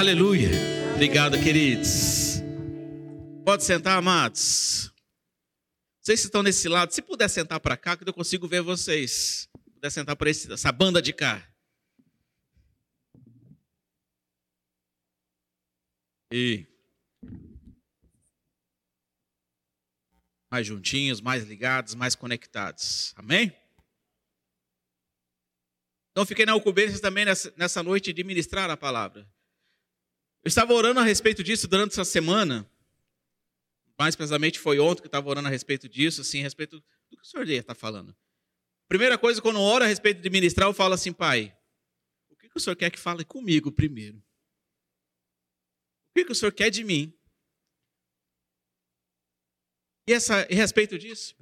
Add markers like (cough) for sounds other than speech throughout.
Aleluia. Obrigado, queridos. Pode sentar, amados. Vocês estão nesse lado, se puder sentar para cá, que eu consigo ver vocês. Se puder sentar para essa banda de cá. E mais juntinhos, mais ligados, mais conectados. Amém? Então fiquei na ocorrência também nessa, nessa noite de ministrar a palavra. Eu estava orando a respeito disso durante essa semana. Mais precisamente foi ontem que eu estava orando a respeito disso, assim, a respeito do que o senhor está falando. Primeira coisa, quando eu oro a respeito de ministrar, eu falo assim, pai, o que, que o senhor quer que fale comigo primeiro? O que, que o senhor quer de mim? E, essa, a respeito disso,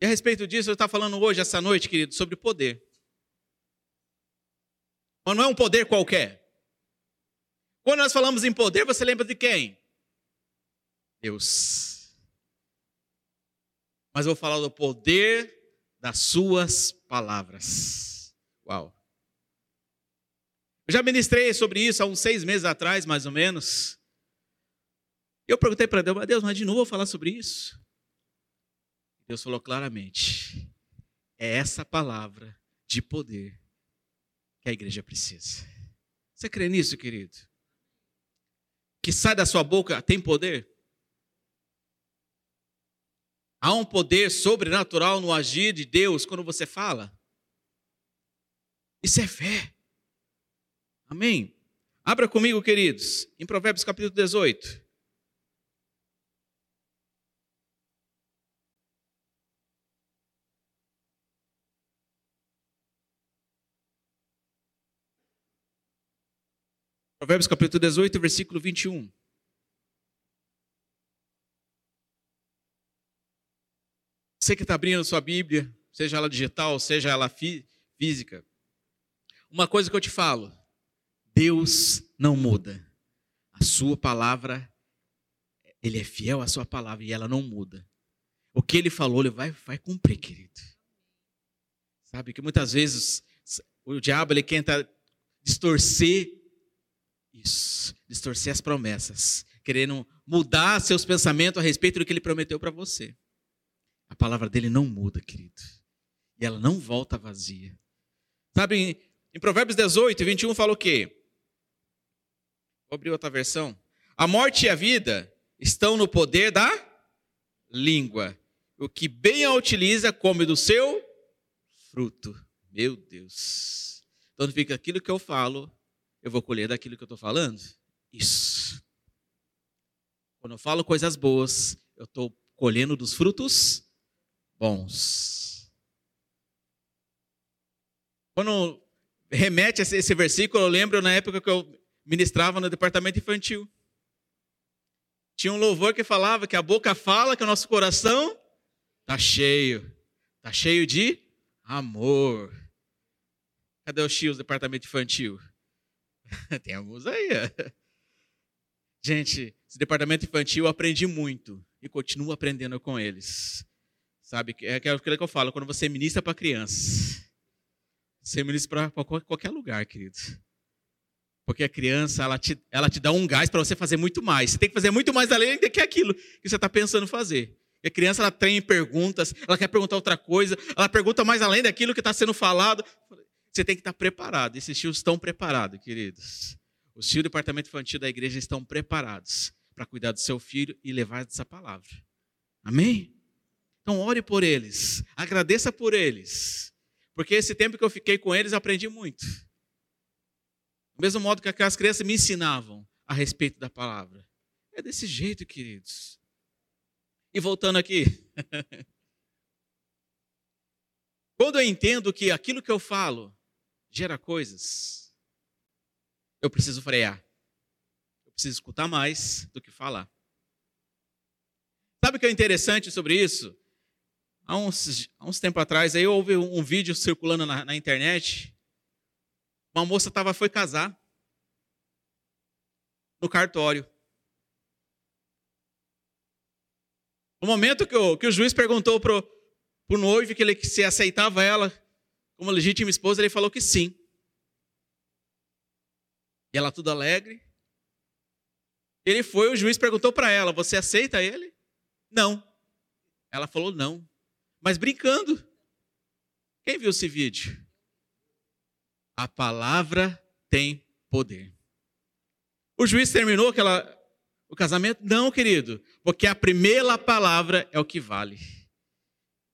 e a respeito disso, eu estou falando hoje, essa noite, querido, sobre poder. Mas não é um poder qualquer. Quando nós falamos em poder, você lembra de quem? Deus. Mas eu vou falar do poder das suas palavras. Uau. Eu já ministrei sobre isso há uns seis meses atrás, mais ou menos. Eu perguntei para Deus, mas Deus, mas de novo vou falar sobre isso. Deus falou claramente: é essa palavra de poder que a igreja precisa. Você crê nisso, querido? Que sai da sua boca tem poder? Há um poder sobrenatural no agir de Deus quando você fala? Isso é fé. Amém? Abra comigo, queridos, em Provérbios capítulo 18. Provérbios capítulo 18, versículo 21. Você que está abrindo sua Bíblia, seja ela digital, seja ela fí física, uma coisa que eu te falo: Deus não muda. A sua palavra, Ele é fiel à sua palavra e ela não muda. O que Ele falou, Ele vai, vai cumprir, querido. Sabe que muitas vezes o diabo ele tenta distorcer isso, distorcer as promessas, querendo mudar seus pensamentos a respeito do que ele prometeu para você. A palavra dele não muda, querido. E ela não volta vazia. Sabe, em, Provérbios 18, 21 fala o quê? Vou abrir outra versão. A morte e a vida estão no poder da língua. O que bem a utiliza come do seu fruto. Meu Deus. Então fica aquilo que eu falo eu vou colher daquilo que eu estou falando? Isso. Quando eu falo coisas boas, eu estou colhendo dos frutos bons. Quando remete a esse versículo, eu lembro na época que eu ministrava no departamento infantil. Tinha um louvor que falava que a boca fala que o nosso coração está cheio. Está cheio de amor. Cadê o Chios, departamento infantil? (laughs) Tem alguns aí. Gente, esse departamento infantil eu aprendi muito e continuo aprendendo com eles. Sabe, é aquilo que eu falo, quando você ministra para crianças, você ministra para qualquer lugar, querido. Porque a criança, ela te, ela te dá um gás para você fazer muito mais. Você tem que fazer muito mais além do que aquilo que você está pensando fazer. E a criança, ela tem perguntas, ela quer perguntar outra coisa, ela pergunta mais além daquilo que está sendo falado. Você tem que estar preparado. Esses tios estão preparados, queridos. Os tios do departamento infantil da igreja estão preparados para cuidar do seu filho e levar essa palavra. Amém? Então, ore por eles. Agradeça por eles. Porque esse tempo que eu fiquei com eles, aprendi muito. Do mesmo modo que aquelas crianças me ensinavam a respeito da palavra. É desse jeito, queridos. E voltando aqui. (laughs) Quando eu entendo que aquilo que eu falo gera coisas, eu preciso frear. Eu preciso escutar mais do que falar. Sabe o que é interessante sobre isso? Há uns, há uns tempos atrás, aí houve um, vídeo circulando na, na, internet. Uma moça tava, foi casar no cartório. No momento que o, que o juiz perguntou para o noivo que ele se aceitava ela como legítima esposa, ele falou que sim. E ela tudo alegre. Ele foi, o juiz perguntou para ela: Você aceita ele? Não. Ela falou não. Mas brincando. Quem viu esse vídeo? A palavra tem poder. O juiz terminou aquela, o casamento? Não, querido, porque a primeira palavra é o que vale.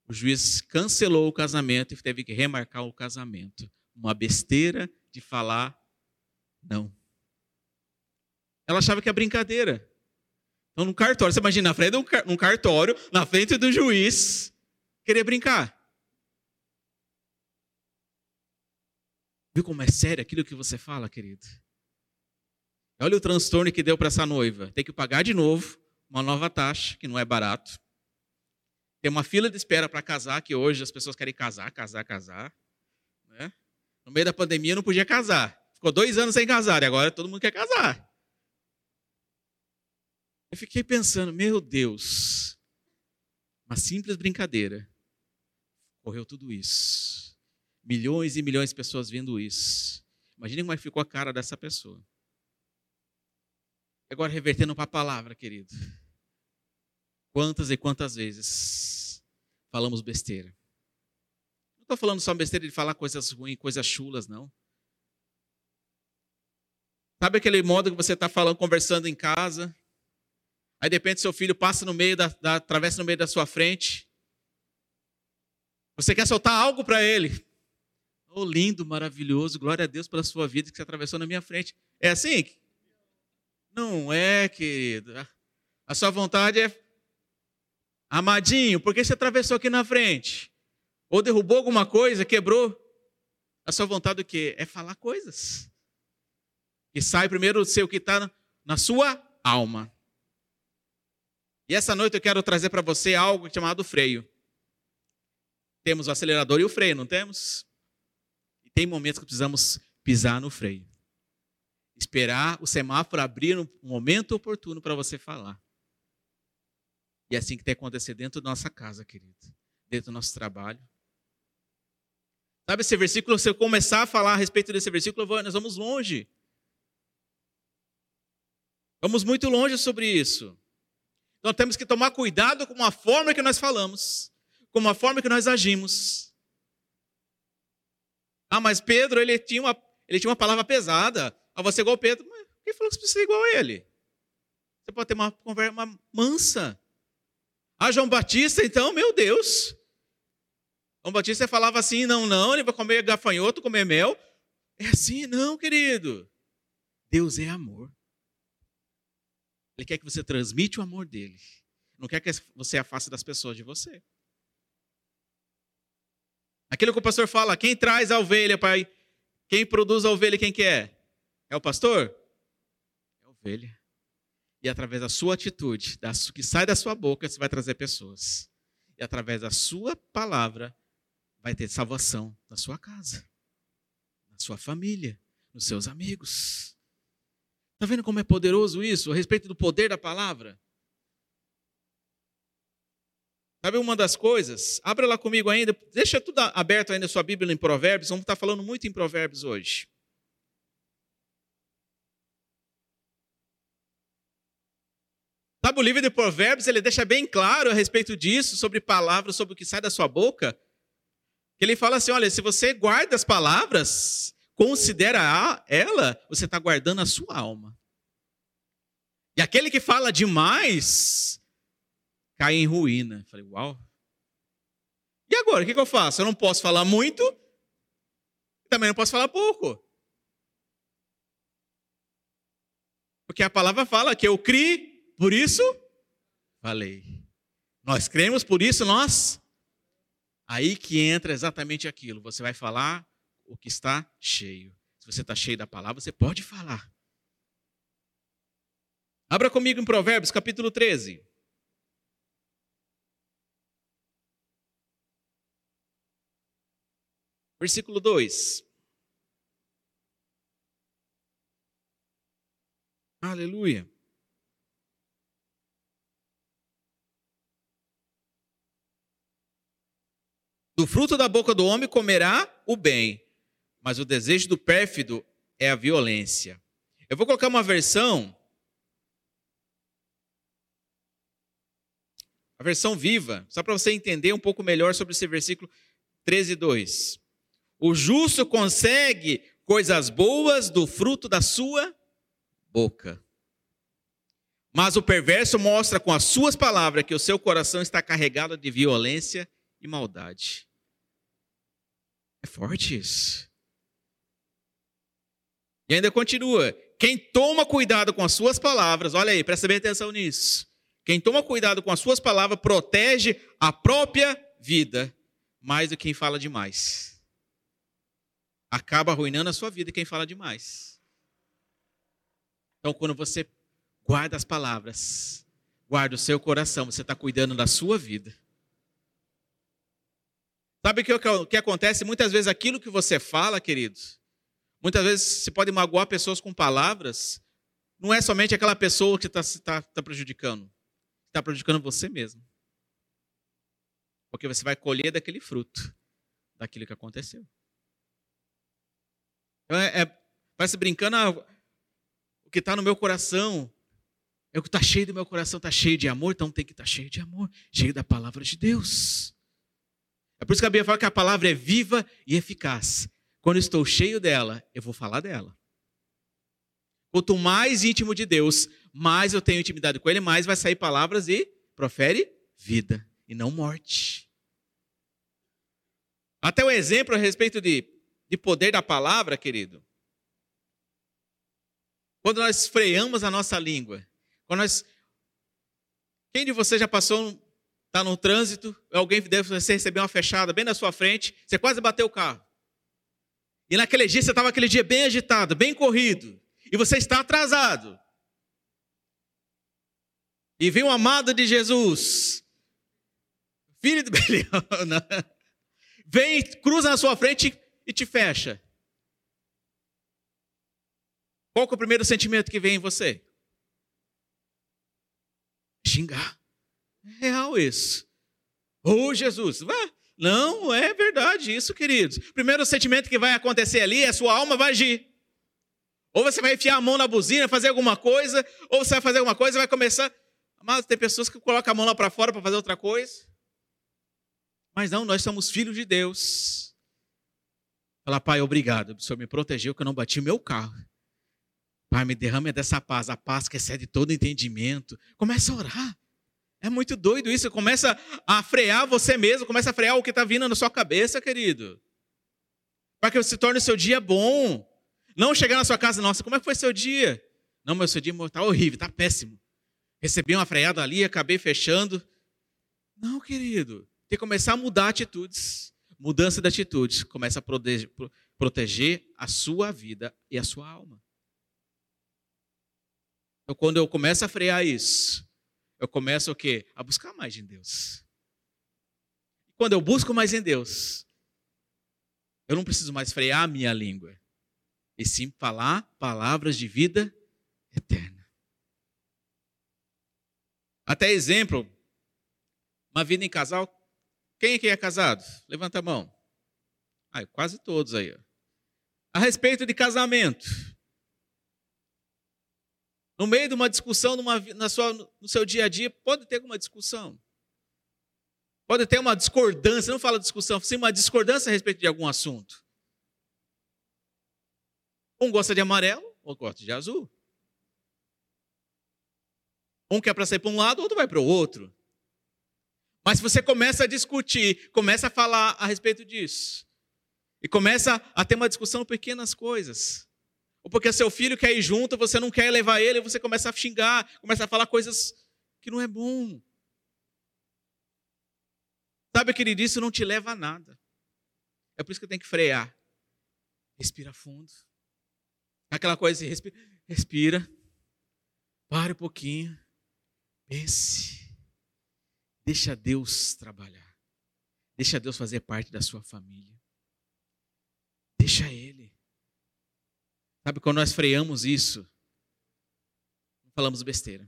O juiz cancelou o casamento e teve que remarcar o casamento. Uma besteira de falar não. Ela achava que é brincadeira. Então, no cartório, você imagina, na frente de um cartório, na frente do juiz, querer brincar. Viu como é sério aquilo que você fala, querido? Olha o transtorno que deu para essa noiva. Tem que pagar de novo uma nova taxa, que não é barato. Tem uma fila de espera para casar, que hoje as pessoas querem casar, casar, casar. Né? No meio da pandemia não podia casar. Ficou dois anos sem casar e agora todo mundo quer casar. Eu fiquei pensando, meu Deus, uma simples brincadeira. Correu tudo isso. Milhões e milhões de pessoas vendo isso. Imagine como é ficou a cara dessa pessoa. Agora, revertendo para a palavra, querido. Quantas e quantas vezes falamos besteira? Não estou falando só besteira de falar coisas ruins, coisas chulas, não. Sabe aquele modo que você está falando, conversando em casa? Aí de repente seu filho passa no meio da, da atravessa no meio da sua frente. Você quer soltar algo para ele? Oh, lindo, maravilhoso, glória a Deus pela sua vida que você atravessou na minha frente. É assim? Não é, querido. A sua vontade é, amadinho, por que você atravessou aqui na frente? Ou derrubou alguma coisa, quebrou? A sua vontade o quê? É falar coisas. E sai primeiro o que está na sua alma. E essa noite eu quero trazer para você algo chamado freio. Temos o acelerador e o freio, não temos? E tem momentos que precisamos pisar no freio. Esperar o semáforo abrir no momento oportuno para você falar. E é assim que tem que acontecer dentro da nossa casa, querido. Dentro do nosso trabalho. Sabe esse versículo, se eu começar a falar a respeito desse versículo, nós vamos longe. Vamos muito longe sobre isso. Então temos que tomar cuidado com a forma que nós falamos, com a forma que nós agimos. Ah, mas Pedro, ele tinha uma, ele tinha uma palavra pesada. Ah, você é igual Pedro. Mas quem falou que você ser igual a ele? Você pode ter uma conversa mansa. Ah, João Batista, então, meu Deus. João Batista falava assim: não, não, ele vai comer gafanhoto, comer mel. É assim, não, querido. Deus é amor. Ele quer que você transmite o amor dele. Não quer que você afaste das pessoas de você. Aquilo que o pastor fala, quem traz a ovelha, pai? Quem produz a ovelha, quem que é? É o pastor? É a ovelha. E através da sua atitude, da, que sai da sua boca, você vai trazer pessoas. E através da sua palavra, vai ter salvação na sua casa, na sua família, nos seus amigos. Está vendo como é poderoso isso, a respeito do poder da palavra? Sabe uma das coisas? Abra lá comigo ainda, deixa tudo aberto ainda a sua Bíblia em Provérbios, vamos estar falando muito em Provérbios hoje. Sabe, o livro de Provérbios, ele deixa bem claro a respeito disso, sobre palavras, sobre o que sai da sua boca. Ele fala assim: olha, se você guarda as palavras, considera ela, você está guardando a sua alma. E aquele que fala demais cai em ruína. falei, uau. E agora, o que, eu faço? Eu não posso falar muito, também não posso falar pouco. Porque a palavra fala que eu criei, por isso falei. Nós cremos, por isso nós. Aí que entra exatamente aquilo. Você vai falar o que está cheio. Se você está cheio da palavra, você pode falar. Abra comigo em Provérbios, capítulo 13. Versículo 2. Aleluia. Do fruto da boca do homem comerá o bem, mas o desejo do pérfido é a violência. Eu vou colocar uma versão. A versão viva, só para você entender um pouco melhor sobre esse versículo 13, 2. O justo consegue coisas boas do fruto da sua boca. Mas o perverso mostra com as suas palavras que o seu coração está carregado de violência e maldade. É forte isso. E ainda continua: quem toma cuidado com as suas palavras, olha aí, presta bem atenção nisso. Quem toma cuidado com as suas palavras protege a própria vida mais do que quem fala demais. Acaba arruinando a sua vida quem fala demais. Então, quando você guarda as palavras, guarda o seu coração, você está cuidando da sua vida. Sabe o que, acontece? Muitas vezes aquilo que você fala, queridos, muitas vezes você pode magoar pessoas com palavras, não é somente aquela pessoa que está tá, tá prejudicando, está prejudicando você mesmo. Porque você vai colher daquele fruto, daquilo que aconteceu. Então, é, é, parece brincando, ah, o que está no meu coração, é o que está cheio do meu coração, está cheio de amor, então tem que estar tá cheio de amor, cheio da palavra de Deus. É por isso que a Bíblia fala que a palavra é viva e eficaz. Quando estou cheio dela, eu vou falar dela. Quanto mais íntimo de Deus, mais eu tenho intimidade com Ele, mais vai sair palavras e profere vida e não morte. Até o exemplo a respeito de, de poder da palavra, querido. Quando nós freamos a nossa língua, quando nós. Quem de vocês já passou está no trânsito, alguém deve receber uma fechada bem na sua frente, você quase bateu o carro. E naquele dia você estava aquele dia bem agitado, bem corrido, e você está atrasado. E vem o amado de Jesus, filho de (laughs) Belial, vem, cruza na sua frente e te fecha. Qual é o primeiro sentimento que vem em você? Xingar. Real isso. Ô oh, Jesus, vá. Não, é verdade isso, queridos. Primeiro sentimento que vai acontecer ali é a sua alma vai agir. Ou você vai enfiar a mão na buzina, fazer alguma coisa, ou você vai fazer alguma coisa e vai começar. Mas tem pessoas que colocam a mão lá para fora para fazer outra coisa. Mas não, nós somos filhos de Deus. Fala, Pai, obrigado. O Senhor me protegeu que eu não bati meu carro. Pai, me derrame dessa paz, a paz que excede todo entendimento. Começa a orar. É muito doido isso. Começa a frear você mesmo, começa a frear o que está vindo na sua cabeça, querido. Para que se torne o seu dia bom. Não chegar na sua casa, nossa, como é que foi seu dia? Não, meu seu dia está horrível, está péssimo. Recebi uma freada ali, acabei fechando. Não, querido. Tem que começar a mudar atitudes. Mudança de atitudes começa a proteger, proteger a sua vida e a sua alma. Então, quando eu começo a frear isso, eu começo o quê? A buscar mais em Deus. Quando eu busco mais em Deus, eu não preciso mais frear a minha língua, e sim falar palavras de vida eterna. Até exemplo, uma vida em casal. Quem aqui é casado? Levanta a mão. Ai, quase todos aí. Ó. A respeito de casamento. No meio de uma discussão numa, na sua, no seu dia a dia, pode ter alguma discussão. Pode ter uma discordância, não fala discussão, sim uma discordância a respeito de algum assunto. Um gosta de amarelo, outro gosta de azul. Um quer para sair para um lado, outro vai para o outro. Mas se você começa a discutir, começa a falar a respeito disso, e começa a ter uma discussão pequenas coisas, ou porque seu filho quer ir junto, você não quer levar ele, você começa a xingar, começa a falar coisas que não é bom. Sabe, querido, isso não te leva a nada. É por isso que tem que frear. Respira fundo. Aquela coisa assim, respira, respira. Pare um pouquinho. Pense. Deixa Deus trabalhar. Deixa Deus fazer parte da sua família. Deixa Ele. Sabe, quando nós freamos isso, falamos besteira.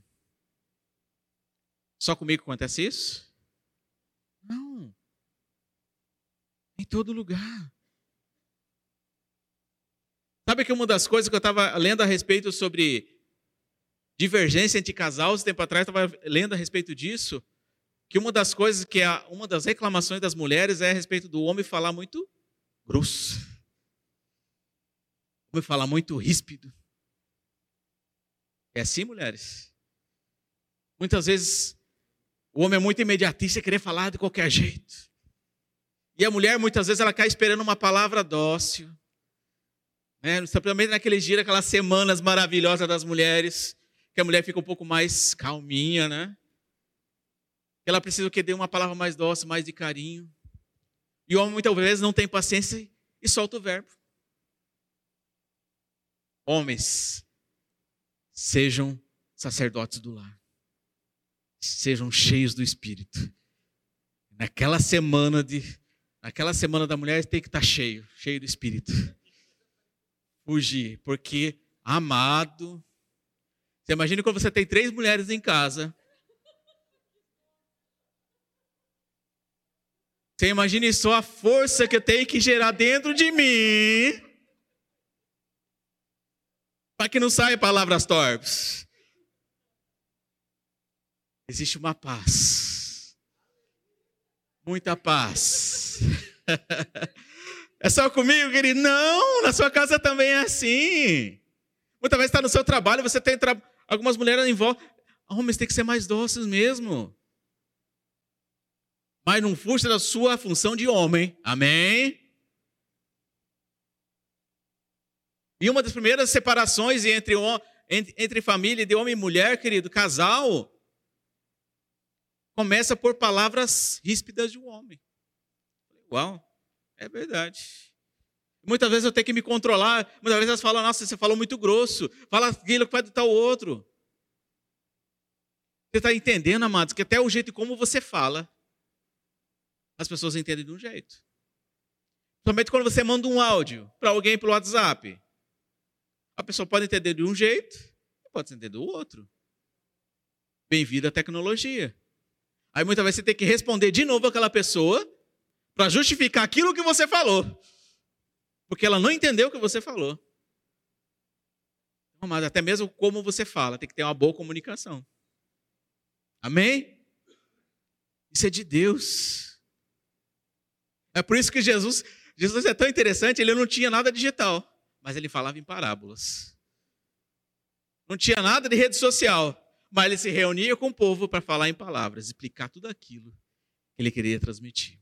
Só comigo acontece isso? Não. Em todo lugar. Sabe que uma das coisas que eu estava lendo a respeito sobre divergência entre casais, tempo atrás, estava lendo a respeito disso, que uma das coisas que é uma das reclamações das mulheres é a respeito do homem falar muito grosso. Homem falar muito ríspido. É assim, mulheres? Muitas vezes o homem é muito imediatista e querer falar de qualquer jeito. E a mulher, muitas vezes, ela cai esperando uma palavra dócil. Né? Principalmente naqueles dias, aquelas semanas maravilhosas das mulheres, que a mulher fica um pouco mais calminha, né? Ela precisa que dê uma palavra mais dócil, mais de carinho. E o homem muitas vezes não tem paciência e solta o verbo. Homens, sejam sacerdotes do lar. Sejam cheios do Espírito. Naquela semana de naquela semana da mulher tem que estar cheio, cheio do Espírito. Fugir, porque amado. Você imagina quando você tem três mulheres em casa. Você imagine só a força que eu tenho que gerar dentro de mim para que não saia palavras torpes. Existe uma paz. Muita paz. (laughs) É só comigo, querido? Não, na sua casa também é assim. Muitas vezes está no seu trabalho, você tem tra... algumas mulheres em volta. Homens têm que ser mais doces mesmo. Mas não fuja da sua função de homem. Amém? E uma das primeiras separações entre, entre família de homem e mulher, querido, casal, começa por palavras ríspidas de um homem. Uau, é verdade. Muitas vezes eu tenho que me controlar. Muitas vezes elas falam, nossa, você falou muito grosso. Fala aquilo que vai do tal outro. Você está entendendo, amados, que até o jeito como você fala, as pessoas entendem de um jeito. Somente quando você manda um áudio para alguém pelo WhatsApp. A pessoa pode entender de um jeito, pode entender do outro. Bem-vindo à tecnologia. Aí muitas vezes você tem que responder de novo aquela pessoa para justificar aquilo que você falou. Porque ela não entendeu o que você falou. Mas até mesmo como você fala, tem que ter uma boa comunicação. Amém? Isso é de Deus. É por isso que Jesus, Jesus é tão interessante, ele não tinha nada digital mas ele falava em parábolas. Não tinha nada de rede social, mas ele se reunia com o povo para falar em palavras, explicar tudo aquilo que ele queria transmitir.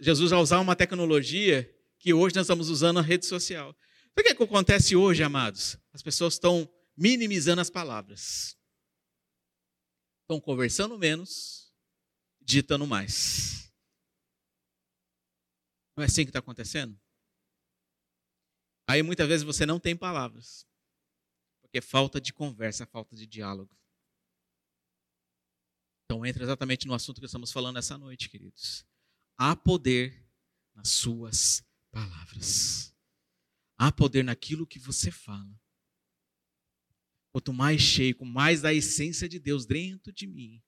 Jesus, vai usar uma tecnologia que hoje nós estamos usando a rede social. O que, é que acontece hoje, amados? As pessoas estão minimizando as palavras. Estão conversando menos, digitando mais. Não é assim que está acontecendo? Aí muitas vezes você não tem palavras, porque falta de conversa, falta de diálogo. Então entra exatamente no assunto que estamos falando essa noite, queridos. Há poder nas suas palavras. Há poder naquilo que você fala. Quanto mais cheio, mais da essência de Deus dentro de mim,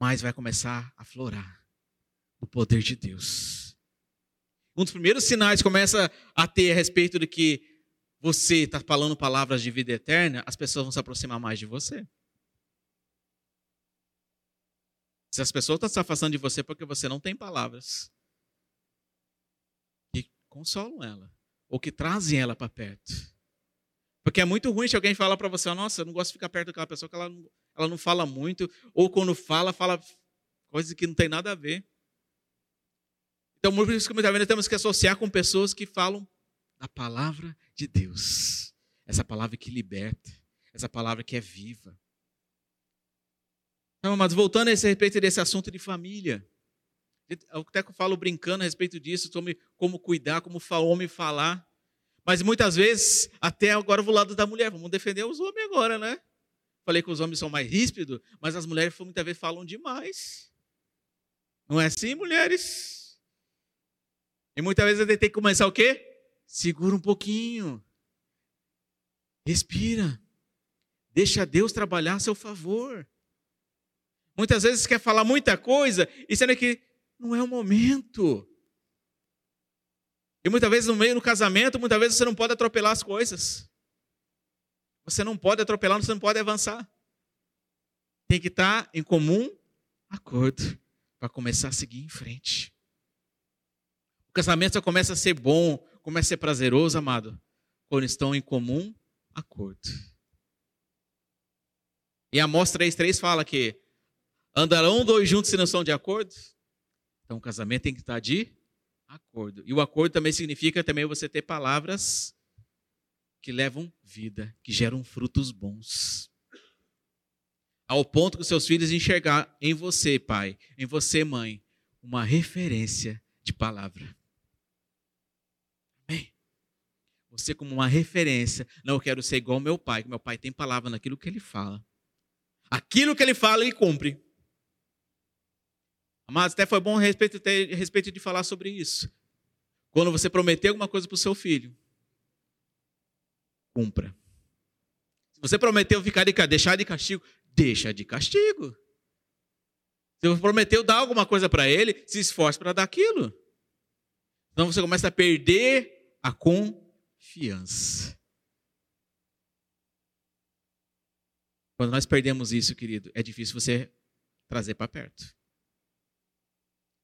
mais vai começar a florar o poder de Deus. Um dos primeiros sinais começa a ter a respeito de que você está falando palavras de vida eterna, as pessoas vão se aproximar mais de você. Se as pessoas estão se afastando de você porque você não tem palavras que consolam ela, ou que trazem ela para perto. Porque é muito ruim se alguém fala para você, nossa, eu não gosto de ficar perto daquela pessoa que ela não, ela não fala muito, ou quando fala, fala coisas que não tem nada a ver. Então, que muitas vezes temos que associar com pessoas que falam da palavra de Deus. Essa palavra que liberta, essa palavra que é viva. Então, mas voltando a esse respeito desse assunto de família. Eu até falo brincando a respeito disso, como cuidar, como o homem falar. Mas muitas vezes, até agora vou lado da mulher, vamos defender os homens agora, né? Falei que os homens são mais ríspidos, mas as mulheres muitas vezes falam demais. Não é assim, mulheres? E muitas vezes ele tem que começar o quê? Segura um pouquinho. Respira. Deixa Deus trabalhar a seu favor. Muitas vezes quer falar muita coisa e sendo que não é o momento. E muitas vezes no meio do casamento, muitas vezes você não pode atropelar as coisas. Você não pode atropelar, você não pode avançar. Tem que estar em comum acordo para começar a seguir em frente. O casamento só começa a ser bom, começa a ser prazeroso, amado, quando estão em comum acordo. E Amós 3,3 fala que andarão dois juntos se não são de acordo? Então o casamento tem que estar de acordo. E o acordo também significa também você ter palavras que levam vida, que geram frutos bons. Ao ponto que os seus filhos enxergar em você, pai, em você, mãe, uma referência de palavra. Amém. Você como uma referência, não eu quero ser igual ao meu pai, que meu pai tem palavra naquilo que ele fala. Aquilo que ele fala, ele cumpre. Mas até foi bom a respeito, a respeito de falar sobre isso. Quando você prometer alguma coisa para o seu filho, cumpra. Se você prometeu ficar de, deixar de castigo, deixa de castigo. Se você prometeu dar alguma coisa para ele, se esforce para dar aquilo. Então você começa a perder a confiança. Quando nós perdemos isso, querido, é difícil você trazer para perto.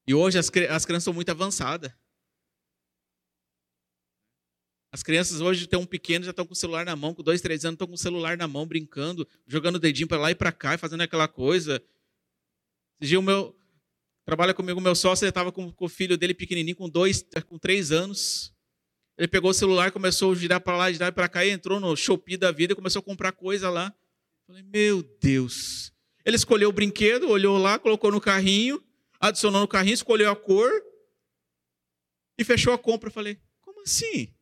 E hoje as, as crianças são muito avançadas. As crianças hoje têm um pequeno, já estão com o celular na mão, com dois, três anos, estão com o celular na mão, brincando, jogando o dedinho para lá e para cá, fazendo aquela coisa. Esse o meu. Trabalha comigo o meu sócio, ele estava com, com, o filho dele pequenininho, com dois, com três anos. Ele pegou o celular, começou a girar para lá, girar para cá, e entrou no Shopee da vida e começou a comprar coisa lá. Falei, meu Deus. Ele escolheu o brinquedo, olhou lá, colocou no carrinho, adicionou no carrinho, escolheu a cor e fechou a compra. Falei, como assim?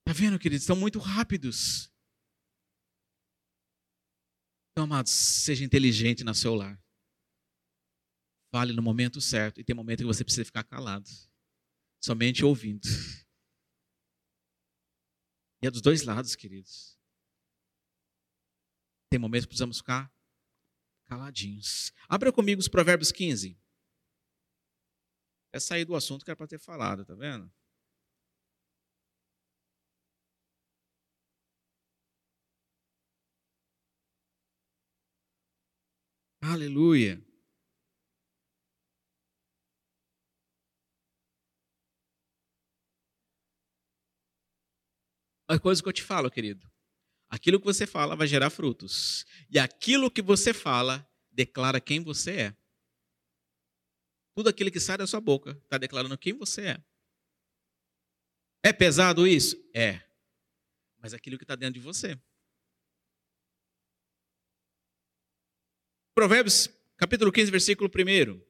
Está vendo, queridos? Estão muito rápidos. Então, amados, seja inteligente no seu lar. Fale no momento certo. E tem momento que você precisa ficar calado. Somente ouvindo. E é dos dois lados, queridos. Tem momentos que precisamos ficar caladinhos. Abra comigo os Provérbios 15. É sair do assunto que era para ter falado, tá vendo? Aleluia. A coisa que eu te falo, querido. Aquilo que você fala vai gerar frutos. E aquilo que você fala declara quem você é. Tudo aquilo que sai da sua boca está declarando quem você é. É pesado isso? É. Mas aquilo que está dentro de você. Provérbios, capítulo 15, versículo 1.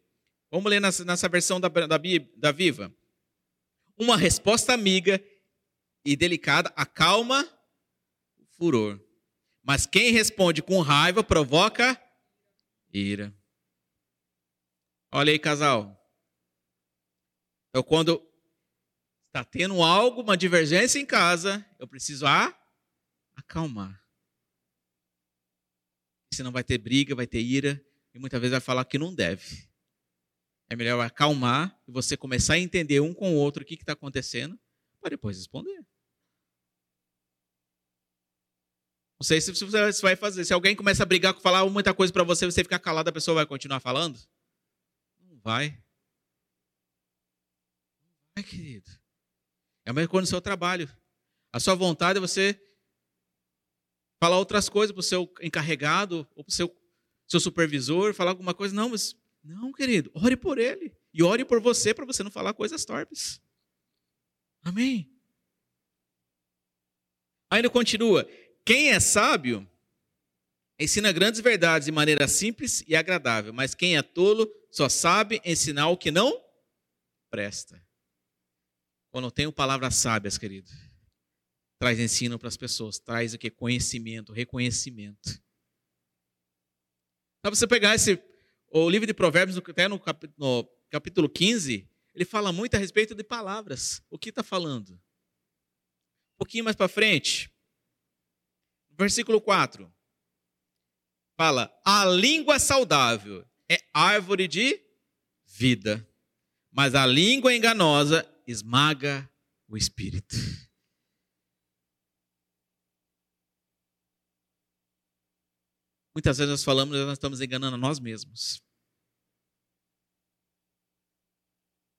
Vamos ler nessa, nessa versão da, da, da Viva. Uma resposta amiga e delicada acalma furor. Mas quem responde com raiva provoca ira. Olha aí, casal. Então, quando está tendo algo, uma divergência em casa, eu preciso a acalmar. Senão vai ter briga, vai ter ira, e muitas vezes vai falar que não deve. É melhor acalmar e você começar a entender um com o outro o que está acontecendo, para depois responder. Não sei se você vai fazer. Se alguém começa a brigar, falar muita coisa para você, você ficar calado, a pessoa vai continuar falando? Não vai. Não vai, querido. É a mesma coisa no seu trabalho. A sua vontade é você falar outras coisas para o seu encarregado ou para o seu, seu supervisor, falar alguma coisa. Não, mas não, querido. Ore por ele. E ore por você para você não falar coisas torpes. Amém? Ainda continua. Quem é sábio ensina grandes verdades de maneira simples e agradável, mas quem é tolo só sabe ensinar o que não presta. Quando tenho palavras sábias, querido, traz ensino para as pessoas, traz o que? Conhecimento, reconhecimento. Para você pegar esse, o livro de Provérbios, até no capítulo, no capítulo 15, ele fala muito a respeito de palavras. O que está falando? Um pouquinho mais para frente, Versículo 4. Fala: a língua saudável é árvore de vida, mas a língua enganosa esmaga o espírito. Muitas vezes nós falamos e nós estamos enganando a nós mesmos.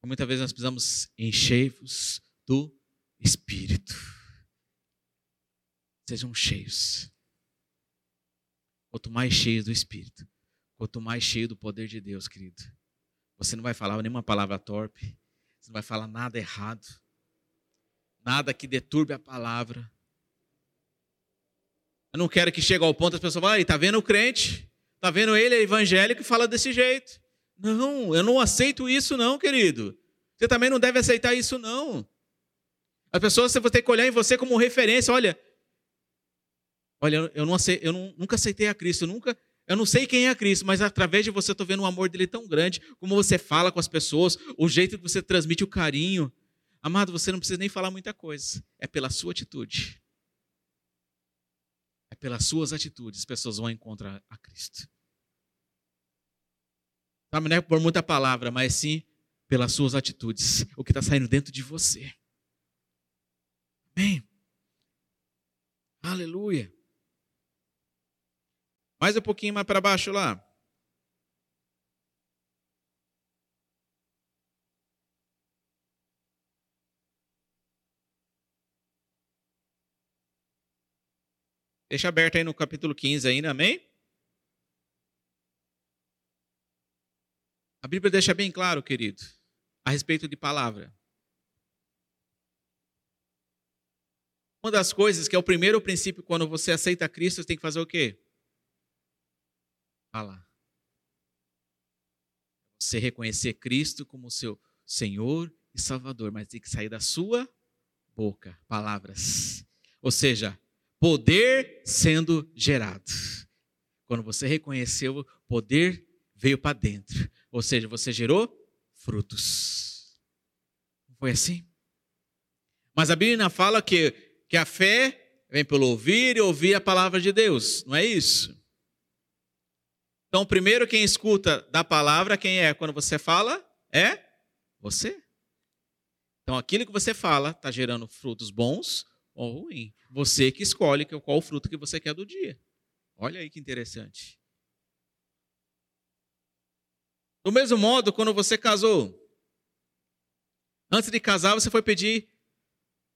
Muitas vezes nós precisamos encher-vos do Espírito. Sejam cheios. Quanto mais cheios do Espírito, quanto mais cheio do poder de Deus, querido. Você não vai falar nenhuma palavra torpe, você não vai falar nada errado, nada que deturbe a palavra. Eu não quero que chegue ao ponto as pessoas falem, tá vendo o crente? Tá vendo ele, é evangélico, e fala desse jeito. Não, eu não aceito isso não, querido. Você também não deve aceitar isso não. As pessoas você ter que olhar em você como referência. Olha, olha, eu, não aceito, eu não, nunca aceitei a Cristo, eu nunca, eu não sei quem é Cristo, mas através de você eu estou vendo o amor dele tão grande, como você fala com as pessoas, o jeito que você transmite o carinho. Amado, você não precisa nem falar muita coisa. É pela sua atitude. É pelas suas atitudes as pessoas vão encontrar a Cristo. Não é por muita palavra, mas sim pelas suas atitudes, o que está saindo dentro de você. Amém. Aleluia. Mais um pouquinho mais para baixo lá. Deixa aberto aí no capítulo 15 ainda, amém? A Bíblia deixa bem claro, querido, a respeito de palavra. Uma das coisas que é o primeiro princípio quando você aceita Cristo, você tem que fazer o quê? Falar. Você reconhecer Cristo como seu Senhor e Salvador, mas tem que sair da sua boca palavras. Ou seja, poder sendo gerado. Quando você reconheceu, poder veio para dentro. Ou seja, você gerou frutos. Foi assim? Mas a Bíblia fala que que a fé vem pelo ouvir e ouvir a palavra de Deus, não é isso? Então, primeiro quem escuta da palavra, quem é quando você fala? É você. Então, aquilo que você fala está gerando frutos bons ou ruins. Você que escolhe qual o fruto que você quer do dia. Olha aí que interessante. Do mesmo modo, quando você casou, antes de casar, você foi pedir.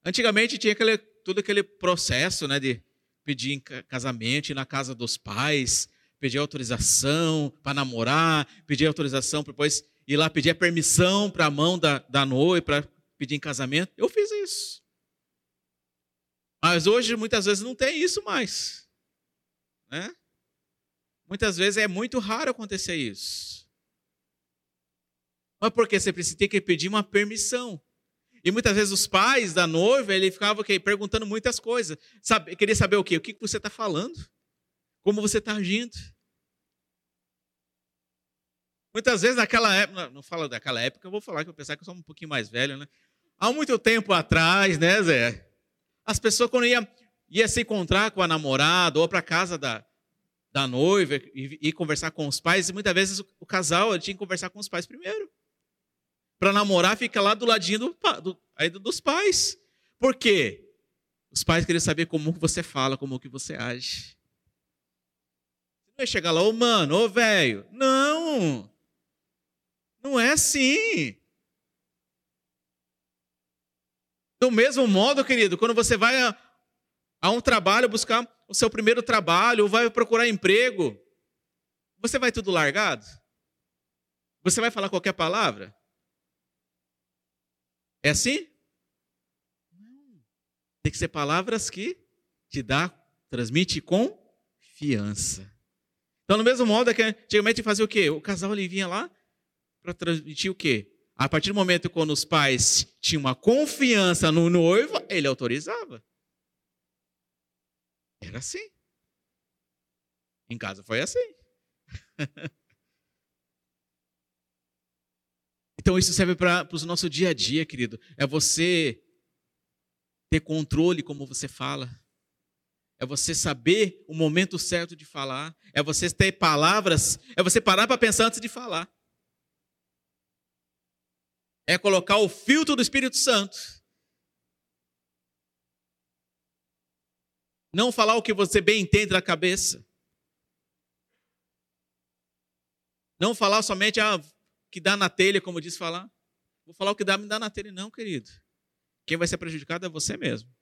Antigamente tinha aquele todo aquele processo né, de pedir casamento, ir na casa dos pais, pedir autorização para namorar, pedir autorização para depois ir lá pedir a permissão para a mão da, da noiva para pedir em casamento. Eu fiz isso. Mas hoje, muitas vezes, não tem isso mais. Né? Muitas vezes é muito raro acontecer isso. Mas porque você precisa ter que pedir uma permissão. E muitas vezes os pais da noiva, ele ficava okay, perguntando muitas coisas. Sabe, queria saber o quê? O que você está falando? Como você está agindo? Muitas vezes naquela época, não falo daquela época, eu vou falar que eu pensar que eu sou um pouquinho mais velho, né? Há muito tempo atrás, né, Zé? As pessoas quando iam ia se encontrar com a namorada ou para casa da, da noiva e, e, conversar com os pais, muitas vezes o, o casal tinha que conversar com os pais primeiro para namorar fica lá do ladinho do, do, aí dos pais. Por quê? Os pais querem saber como você fala, como que você age. Não vai chegar lá, ô oh, mano, ô oh, velho. Não! Não é assim. Do mesmo modo, querido, quando você vai a, a um trabalho buscar o seu primeiro trabalho, ou vai procurar emprego, você vai tudo largado? Você vai falar qualquer palavra? É assim? Não. Tem que ser palavras que te dá, transmite confiança. Então, no mesmo modo é que antigamente fazia o quê? O casal ele vinha lá para transmitir o quê? A partir do momento quando os pais tinham uma confiança no noivo, ele autorizava. Era assim. Em casa foi assim. (laughs) Então isso serve para o nosso dia a dia, querido. É você ter controle como você fala. É você saber o momento certo de falar. É você ter palavras. É você parar para pensar antes de falar. É colocar o filtro do Espírito Santo. Não falar o que você bem entende na cabeça. Não falar somente ah, que dá na telha, como diz falar. Vou falar o que dá, me dá na telha. Não, querido. Quem vai ser prejudicado é você mesmo.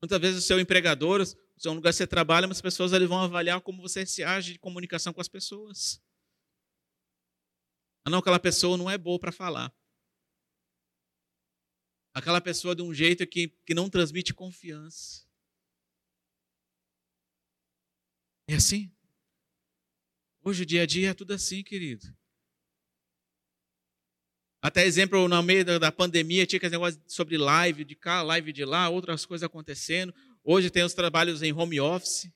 Muitas vezes o seu empregador, o seu lugar que você trabalha, as pessoas eles vão avaliar como você se age de comunicação com as pessoas. Ah, não, aquela pessoa não é boa para falar. Aquela pessoa de um jeito que, que não transmite confiança. É assim. Hoje o dia a dia é tudo assim, querido. Até exemplo, no meio da pandemia, tinha aquele negócio sobre live de cá, live de lá, outras coisas acontecendo. Hoje tem os trabalhos em home office,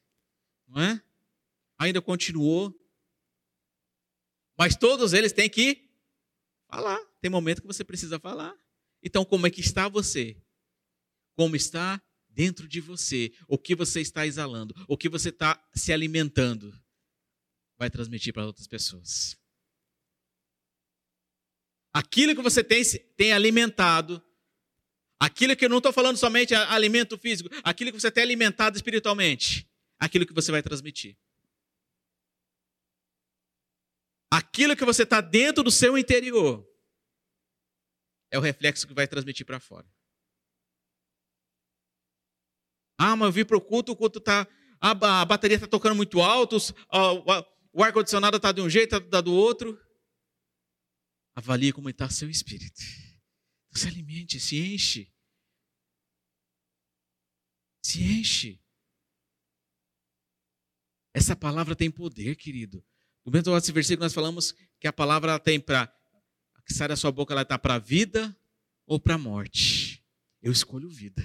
não é? Ainda continuou. Mas todos eles têm que falar. Tem momento que você precisa falar. Então, como é que está você? Como está dentro de você? O que você está exalando? O que você está se alimentando? Vai transmitir para outras pessoas. Aquilo que você tem, tem alimentado, aquilo que eu não estou falando somente alimento físico, aquilo que você tem alimentado espiritualmente, aquilo que você vai transmitir. Aquilo que você está dentro do seu interior é o reflexo que vai transmitir para fora. Ah, mas eu vim para o culto, o culto está. A, bateria está tocando muito alto, o ar-condicionado está de um jeito, está do outro. Avalie como está seu espírito. Se alimente, se enche. Se enche. Essa palavra tem poder, querido. No mesmo desse versículo nós falamos que a palavra tem para que sai da sua boca ela está para a vida ou para a morte. Eu escolho vida.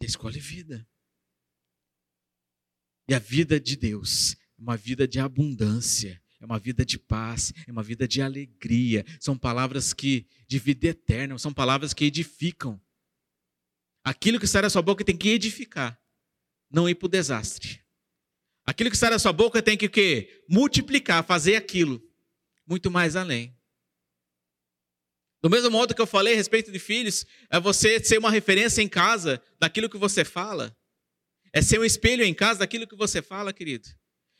Você escolhe vida. E a vida de Deus é uma vida de abundância é uma vida de paz, é uma vida de alegria. São palavras que de vida eterna, são palavras que edificam. Aquilo que sai da sua boca tem que edificar, não ir para o desastre. Aquilo que sai da sua boca tem que o quê? Multiplicar, fazer aquilo muito mais além. Do mesmo modo que eu falei a respeito de filhos, é você ser uma referência em casa daquilo que você fala. É ser um espelho em casa daquilo que você fala, querido.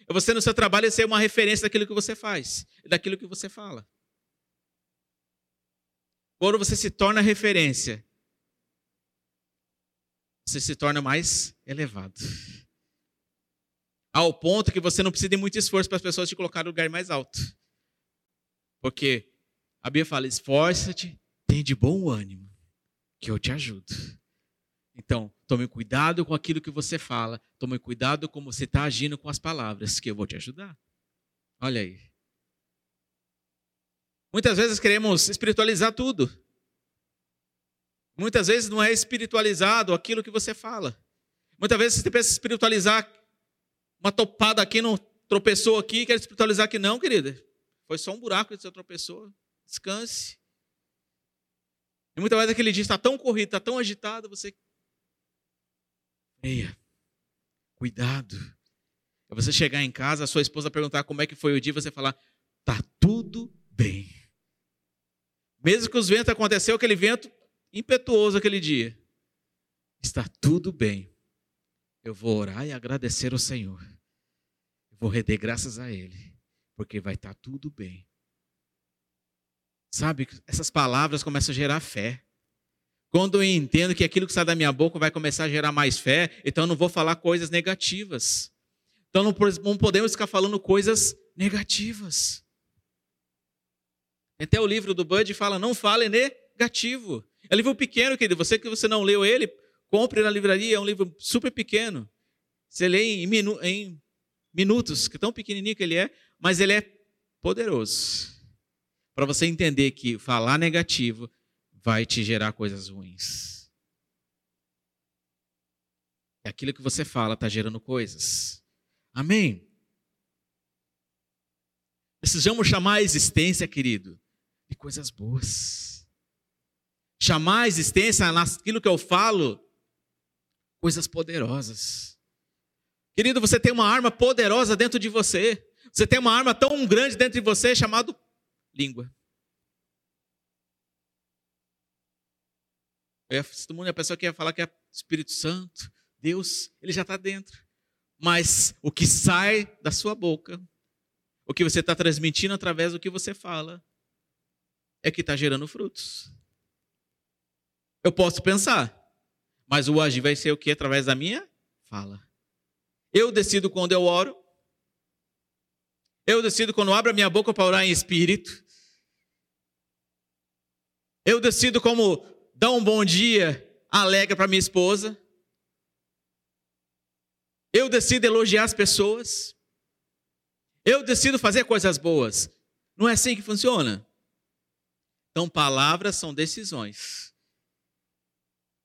É você no seu trabalho ser uma referência daquilo que você faz, daquilo que você fala. Quando você se torna referência, você se torna mais elevado. Ao ponto que você não precisa de muito esforço para as pessoas te colocar no lugar mais alto. Porque a Bíblia fala: esforça-te, tem de bom ânimo, que eu te ajudo. Então, tome cuidado com aquilo que você fala, tome cuidado como você está agindo com as palavras, que eu vou te ajudar. Olha aí. Muitas vezes queremos espiritualizar tudo. Muitas vezes não é espiritualizado aquilo que você fala. Muitas vezes você pensa espiritualizar uma topada aqui, não tropeçou aqui, quer espiritualizar aqui. Não, querida. Foi só um buraco que você tropeçou. Descanse. E muitas vezes aquele dia está tão corrido, está tão agitado, você Eia, cuidado. É você chegar em casa, a sua esposa perguntar como é que foi o dia, você falar, tá tudo bem. Mesmo que os ventos aconteceu, aquele vento impetuoso aquele dia. Está tudo bem. Eu vou orar e agradecer ao Senhor. Eu vou render graças a Ele, porque vai estar tudo bem. Sabe, essas palavras começam a gerar fé. Quando eu entendo que aquilo que sai da minha boca vai começar a gerar mais fé, então eu não vou falar coisas negativas. Então não podemos ficar falando coisas negativas. Até o livro do Bud fala: não fale negativo. É um livro pequeno, querido. Você que você não leu ele, compre na livraria. É um livro super pequeno. Você lê em, em minutos, que tão pequenininho que ele é, mas ele é poderoso. Para você entender que falar negativo vai te gerar coisas ruins. E aquilo que você fala está gerando coisas. Amém? Precisamos chamar a existência, querido, de coisas boas. Chamar a existência naquilo que eu falo, coisas poderosas. Querido, você tem uma arma poderosa dentro de você. Você tem uma arma tão grande dentro de você chamado língua. Todo mundo, a pessoa que ia falar que é Espírito Santo, Deus, ele já está dentro. Mas o que sai da sua boca, o que você está transmitindo através do que você fala, é que está gerando frutos. Eu posso pensar, mas o agir vai ser o que? Através da minha fala. Eu decido quando eu oro. Eu decido quando abro a minha boca para orar em espírito. Eu decido como dar um bom dia alegre para minha esposa. Eu decido elogiar as pessoas. Eu decido fazer coisas boas. Não é assim que funciona? Então, palavras são decisões.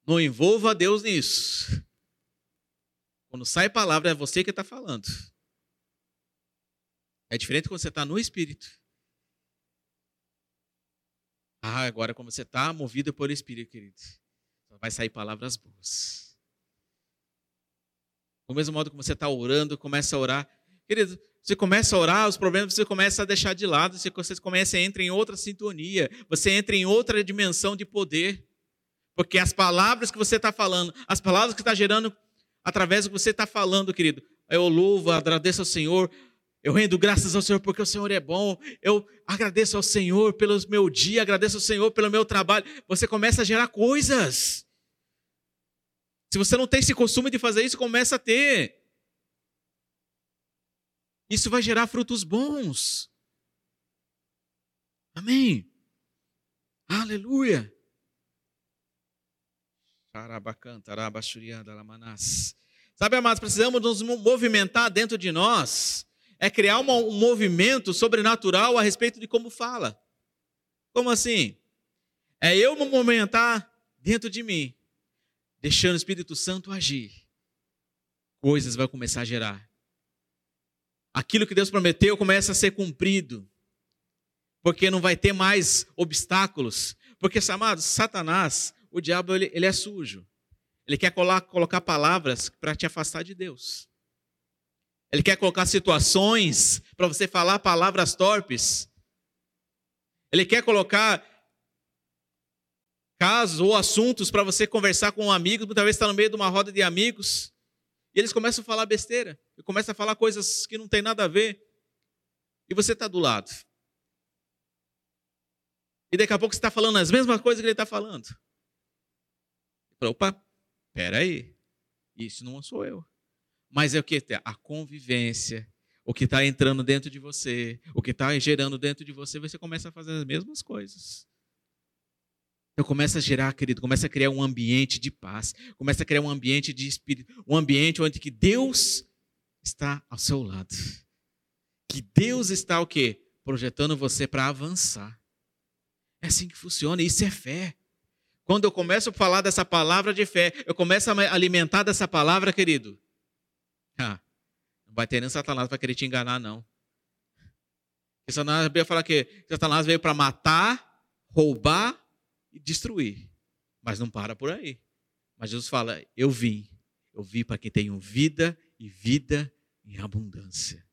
Não envolva Deus nisso. Quando sai palavra, é você que está falando. É diferente quando você está no Espírito. Ah, agora como você está movido por Espírito, querido, vai sair palavras boas. Do mesmo modo que você está orando, começa a orar. Querido, você começa a orar, os problemas você começa a deixar de lado, você começa a entrar em outra sintonia, você entra em outra dimensão de poder. Porque as palavras que você está falando, as palavras que está gerando através do que você está falando, querido, eu louvo, agradeço ao Senhor, eu rendo graças ao Senhor porque o Senhor é bom. Eu agradeço ao Senhor pelo meu dia, agradeço ao Senhor pelo meu trabalho. Você começa a gerar coisas. Se você não tem esse costume de fazer isso, começa a ter. Isso vai gerar frutos bons. Amém. Aleluia. Sabe, amados, precisamos nos movimentar dentro de nós. É criar um movimento sobrenatural a respeito de como fala. Como assim? É eu me movimentar dentro de mim, deixando o Espírito Santo agir. Coisas vão começar a gerar. Aquilo que Deus prometeu começa a ser cumprido. Porque não vai ter mais obstáculos. Porque, amados, Satanás, o diabo ele, ele é sujo. Ele quer colocar palavras para te afastar de Deus. Ele quer colocar situações para você falar palavras torpes. Ele quer colocar casos ou assuntos para você conversar com um amigo, muitas vezes está no meio de uma roda de amigos, e eles começam a falar besteira, e começam a falar coisas que não tem nada a ver, e você está do lado. E daqui a pouco você está falando as mesmas coisas que ele está falando. Opa, peraí, isso não sou eu. Mas é o que? A convivência, o que está entrando dentro de você, o que está gerando dentro de você, você começa a fazer as mesmas coisas. Então começa a gerar, querido, começa a criar um ambiente de paz, começa a criar um ambiente de espírito, um ambiente onde que Deus está ao seu lado. Que Deus está o quê? Projetando você para avançar. É assim que funciona, isso é fé. Quando eu começo a falar dessa palavra de fé, eu começo a alimentar dessa palavra, querido. Ah, não vai ter nem Satanás para querer te enganar, não. Porque Satanás veio falar que Satanás veio para matar, roubar e destruir. Mas não para por aí. Mas Jesus fala: Eu vim. Eu vim para que tenham vida e vida em abundância.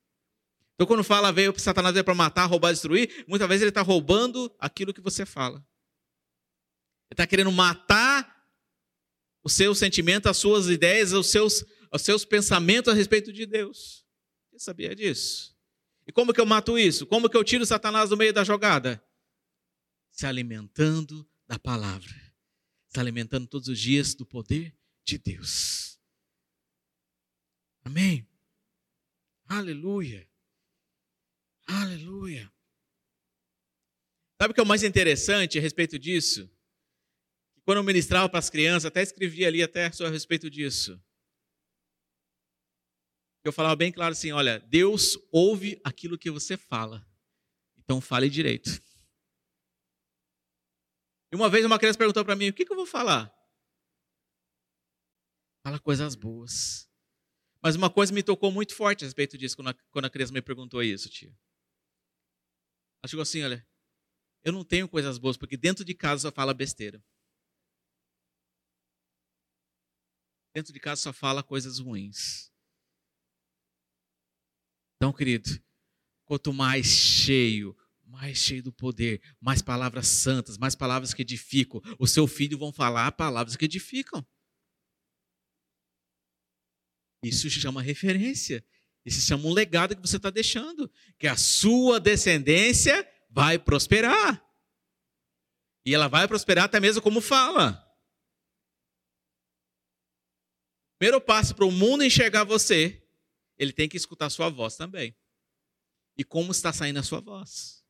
Então, quando fala veio Satanás veio para matar, roubar, destruir, muitas vezes ele está roubando aquilo que você fala. Está querendo matar o seu sentimento, as suas ideias, os seus, os seus pensamentos a respeito de Deus. Você sabia disso? E como que eu mato isso? Como que eu tiro Satanás do meio da jogada? Se alimentando da palavra. Se alimentando todos os dias do poder de Deus. Amém? Aleluia. Aleluia. Sabe o que é o mais interessante a respeito disso? Quando eu ministrava para as crianças, até escrevi ali até a respeito disso. Eu falava bem claro assim: olha, Deus ouve aquilo que você fala. Então fale direito. E uma vez uma criança perguntou para mim: o que, que eu vou falar? Fala coisas boas. Mas uma coisa me tocou muito forte a respeito disso quando a, quando a criança me perguntou isso, tia. Ela chegou assim: olha, eu não tenho coisas boas, porque dentro de casa só fala besteira. Dentro de casa só fala coisas ruins. Então, querido, quanto mais cheio, mais cheio do poder, mais palavras santas, mais palavras que edificam. O seu filho vão falar palavras que edificam. Isso se chama referência. Isso se chama um legado que você está deixando. Que a sua descendência vai prosperar. E ela vai prosperar até mesmo como fala. Primeiro passo para o mundo enxergar você, ele tem que escutar a sua voz também. E como está saindo a sua voz.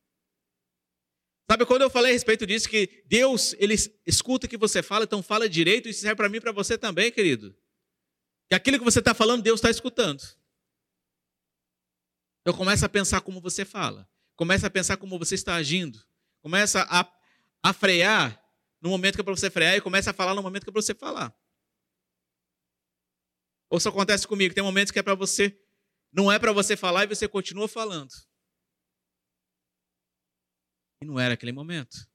Sabe quando eu falei a respeito disso que Deus, ele escuta o que você fala, então fala direito, isso serve para mim e para você também, querido. Que aquilo que você está falando, Deus está escutando. Então começa a pensar como você fala. Começa a pensar como você está agindo. Começa a, a frear no momento que é para você frear e começa a falar no momento que é para você falar. Ou isso acontece comigo, tem momentos que é para você, não é para você falar e você continua falando. E não era aquele momento.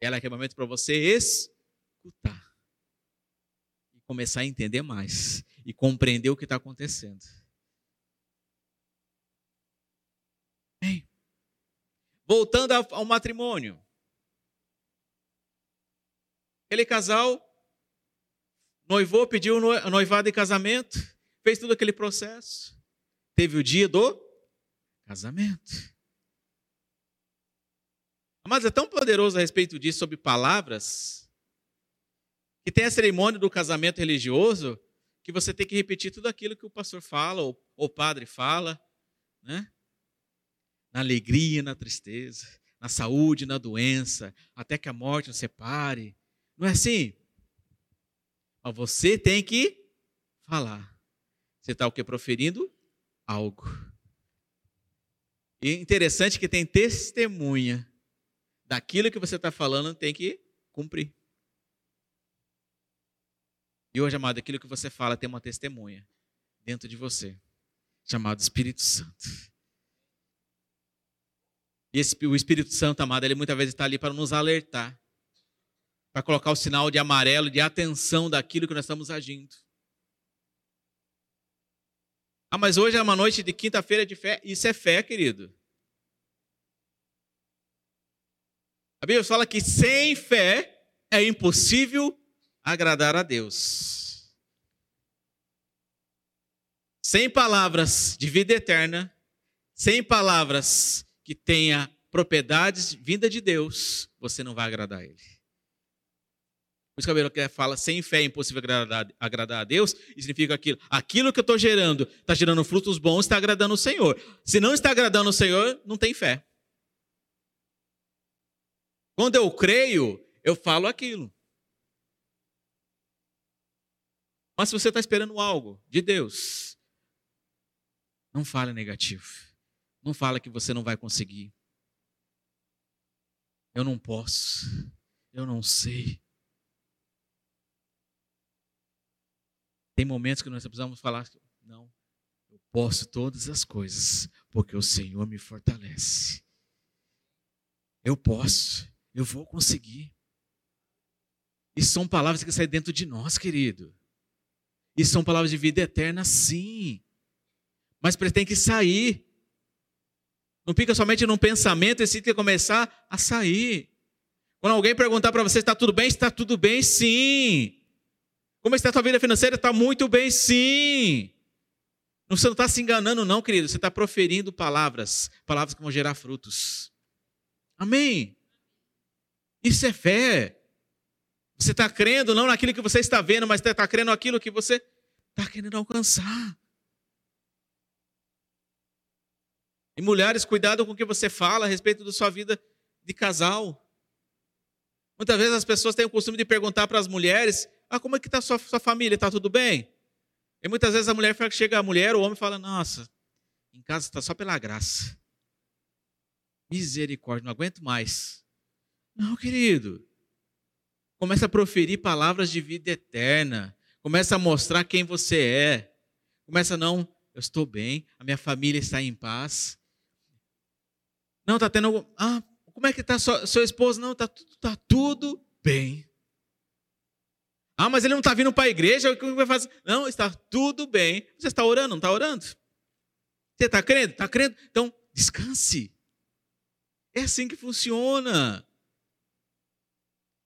Era aquele momento para você escutar. E começar a entender mais. E compreender o que está acontecendo. Bem, voltando ao matrimônio. Aquele casal noivou, pediu noivado em casamento, fez todo aquele processo. Teve o dia do casamento. Mas é tão poderoso a respeito disso, sobre palavras, que tem a cerimônia do casamento religioso, que você tem que repetir tudo aquilo que o pastor fala, ou o padre fala, né? Na alegria, na tristeza, na saúde, na doença, até que a morte nos separe. Não é assim? Mas você tem que falar. Você está o que? Proferindo algo. E interessante que tem testemunha daquilo que você está falando tem que cumprir. E hoje, amado, aquilo que você fala tem uma testemunha dentro de você, chamado Espírito Santo. E esse, o Espírito Santo, amado, ele muitas vezes está ali para nos alertar, para colocar o sinal de amarelo, de atenção daquilo que nós estamos agindo. Ah, mas hoje é uma noite de quinta-feira de fé. Isso é fé, querido. A Bíblia fala que sem fé é impossível agradar a Deus. Sem palavras de vida eterna, sem palavras que tenha propriedades vinda de Deus, você não vai agradar a Ele. Por isso que a Bíblia fala, sem fé é impossível agradar, a Deus, e significa aquilo. Aquilo que eu estou gerando, está gerando frutos bons, está agradando o Senhor. Se não está agradando o Senhor, não tem fé. Quando eu creio, eu falo aquilo. Mas se você está esperando algo de Deus, não fale negativo. Não fale que você não vai conseguir. Eu não posso. Eu não sei. Tem momentos que nós precisamos falar, não, eu posso todas as coisas, porque o Senhor me fortalece. Eu posso. Eu vou conseguir. Isso são palavras que saem dentro de nós, querido. Isso são palavras de vida eterna, sim. Mas tem que sair. Não fica somente num pensamento, esse tem que começar a sair. Quando alguém perguntar para você, está tudo bem? Está tudo bem, sim. Como está a tua vida financeira? Está muito bem, sim. Você não está se enganando, não, querido. Você está proferindo palavras, palavras que vão gerar frutos. Amém. Isso é fé. Você está crendo não naquilo que você está vendo, mas está crendo naquilo que você está querendo alcançar. E mulheres, cuidado com o que você fala a respeito da sua vida de casal. Muitas vezes as pessoas têm o costume de perguntar para as mulheres: ah, como é que está sua, sua família? Está tudo bem? E muitas vezes a mulher chega a mulher, o homem fala: Nossa, em casa está só pela graça. Misericórdia, não aguento mais. Não, querido. Começa a proferir palavras de vida eterna. Começa a mostrar quem você é. Começa, não, eu estou bem, a minha família está em paz. Não, está tendo. Ah, como é que está sua esposa? Não, está tá tudo bem. Ah, mas ele não está vindo para a igreja, o que vai fazer? Não, está tudo bem. Você está orando, não está orando? Você está crendo? Está crendo? Então, descanse. É assim que funciona.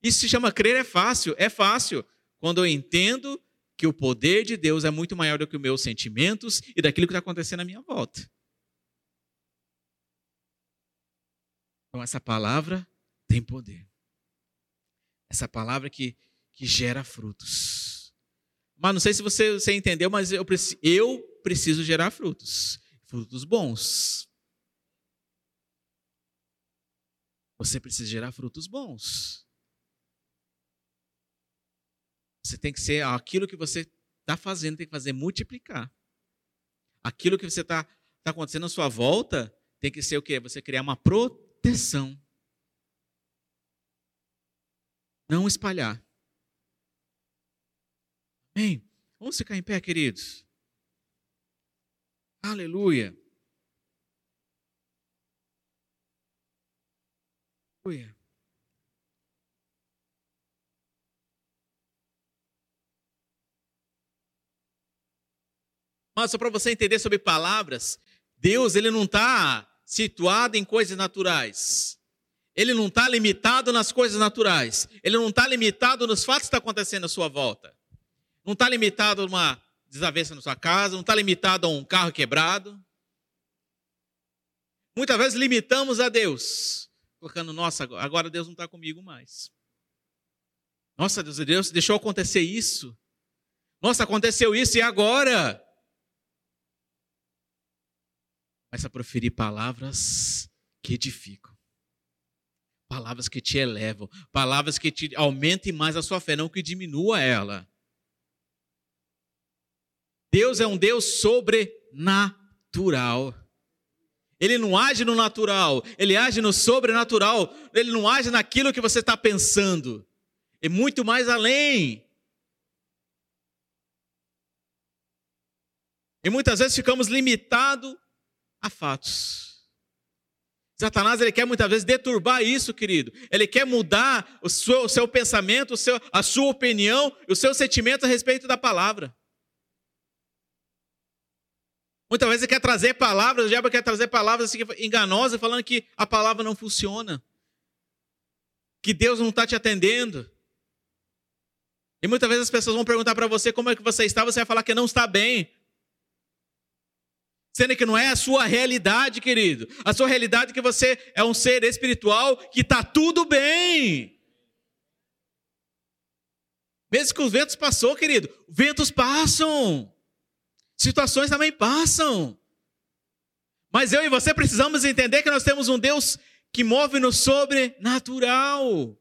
Isso se chama crer é fácil. É fácil. Quando eu entendo que o poder de Deus é muito maior do que os meus sentimentos e daquilo que está acontecendo à minha volta. Então, essa palavra tem poder. Essa palavra que, que gera frutos. Mas não sei se você, você entendeu, mas eu, eu preciso gerar frutos. Frutos bons. Você precisa gerar frutos bons. Você tem que ser aquilo que você está fazendo, tem que fazer multiplicar. Aquilo que você está tá acontecendo à sua volta tem que ser o quê? Você criar uma proteção. Não espalhar. Amém? Vamos ficar em pé, queridos. Aleluia. Aleluia. Mas só para você entender sobre palavras, Deus ele não está situado em coisas naturais. Ele não está limitado nas coisas naturais. Ele não está limitado nos fatos que estão acontecendo à sua volta. Não está limitado a uma desavença na sua casa, não está limitado a um carro quebrado. Muitas vezes limitamos a Deus, colocando, nossa, agora Deus não está comigo mais. Nossa, Deus, Deus deixou acontecer isso. Nossa, aconteceu isso e agora? Começa a proferir palavras que edificam. Palavras que te elevam, palavras que te aumentem mais a sua fé, não que diminua ela. Deus é um Deus sobrenatural. Ele não age no natural, ele age no sobrenatural, ele não age naquilo que você está pensando, é muito mais além. E muitas vezes ficamos limitados a fatos. Satanás ele quer muitas vezes deturbar isso, querido. Ele quer mudar o seu, o seu pensamento, o seu, a sua opinião, o seu sentimento a respeito da palavra. Muitas vezes ele quer trazer palavras, o diabo quer trazer palavras assim, enganosas, falando que a palavra não funciona, que Deus não está te atendendo. E muitas vezes as pessoas vão perguntar para você como é que você está, você vai falar que não está bem. Sendo que não é a sua realidade, querido. A sua realidade é que você é um ser espiritual que está tudo bem. Mesmo que os ventos passou, querido, ventos passam. Situações também passam. Mas eu e você precisamos entender que nós temos um Deus que move no sobrenatural.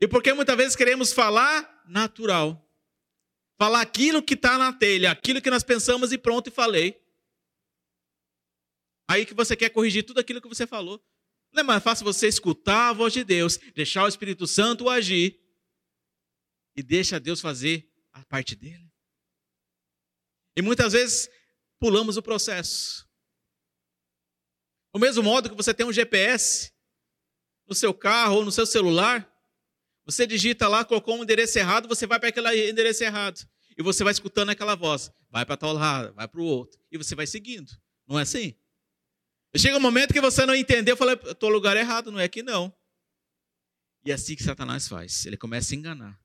E porque muitas vezes queremos falar natural. Falar aquilo que está na telha, aquilo que nós pensamos e pronto, e falei. Aí que você quer corrigir tudo aquilo que você falou. Não é mais fácil você escutar a voz de Deus, deixar o Espírito Santo agir e deixa Deus fazer a parte dele. E muitas vezes pulamos o processo. Do mesmo modo que você tem um GPS no seu carro ou no seu celular, você digita lá, colocou um endereço errado, você vai para aquele endereço errado. E você vai escutando aquela voz. Vai para tal lado, vai para o outro. E você vai seguindo. Não é assim? Chega um momento que você não entendeu, eu falei, estou no lugar errado, não é aqui não. E é assim que Satanás faz. Ele começa a enganar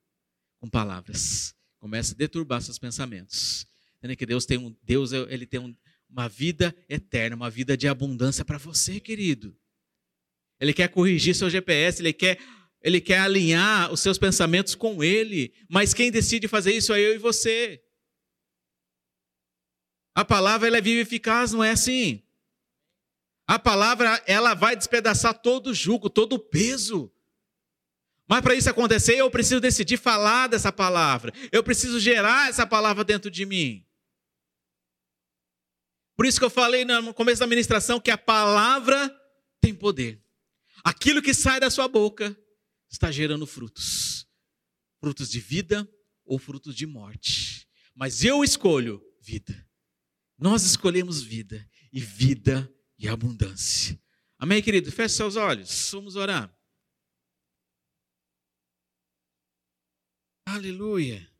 com palavras, começa a deturbar seus pensamentos. Entendeu que Deus tem um Deus ele tem um, uma vida eterna, uma vida de abundância para você, querido. Ele quer corrigir seu GPS, ele quer ele quer alinhar os seus pensamentos com ele, mas quem decide fazer isso é eu e você. A palavra ela é viva e eficaz, não é assim? A palavra, ela vai despedaçar todo o jugo, todo o peso. Mas para isso acontecer, eu preciso decidir falar dessa palavra. Eu preciso gerar essa palavra dentro de mim. Por isso que eu falei no começo da ministração que a palavra tem poder. Aquilo que sai da sua boca está gerando frutos. Frutos de vida ou frutos de morte. Mas eu escolho vida. Nós escolhemos vida. E vida e abundância. Amém, querido? Feche seus olhos, vamos orar. Aleluia.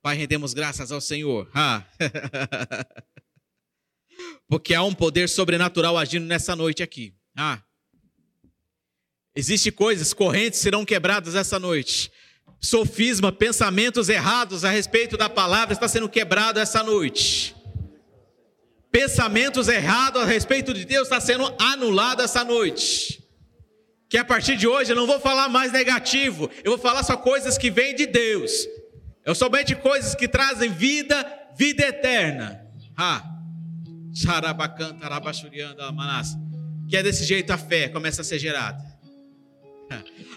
Pai, rendemos graças ao Senhor. Ah. (laughs) Porque há um poder sobrenatural agindo nessa noite aqui. Ah. Existem coisas, correntes serão quebradas essa noite. Sofisma, pensamentos errados a respeito da palavra está sendo quebrado essa noite. Pensamentos errados a respeito de Deus está sendo anulado essa noite. Que a partir de hoje eu não vou falar mais negativo, eu vou falar só coisas que vêm de Deus. Eu somente coisas que trazem vida, vida eterna. Ah. Que é desse jeito a fé começa a ser gerada.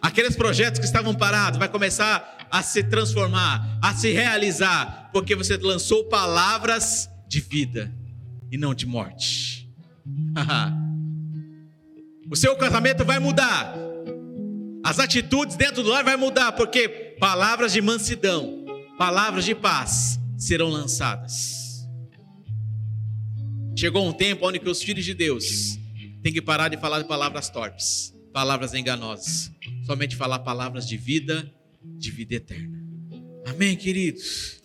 Aqueles projetos que estavam parados vai começar a se transformar, a se realizar, porque você lançou palavras de vida e não de morte. O seu casamento vai mudar. As atitudes dentro do lar vai mudar, porque palavras de mansidão, palavras de paz serão lançadas. Chegou um tempo onde os filhos de Deus têm que parar de falar de palavras torpes, palavras enganosas, somente falar palavras de vida, de vida eterna. Amém, queridos.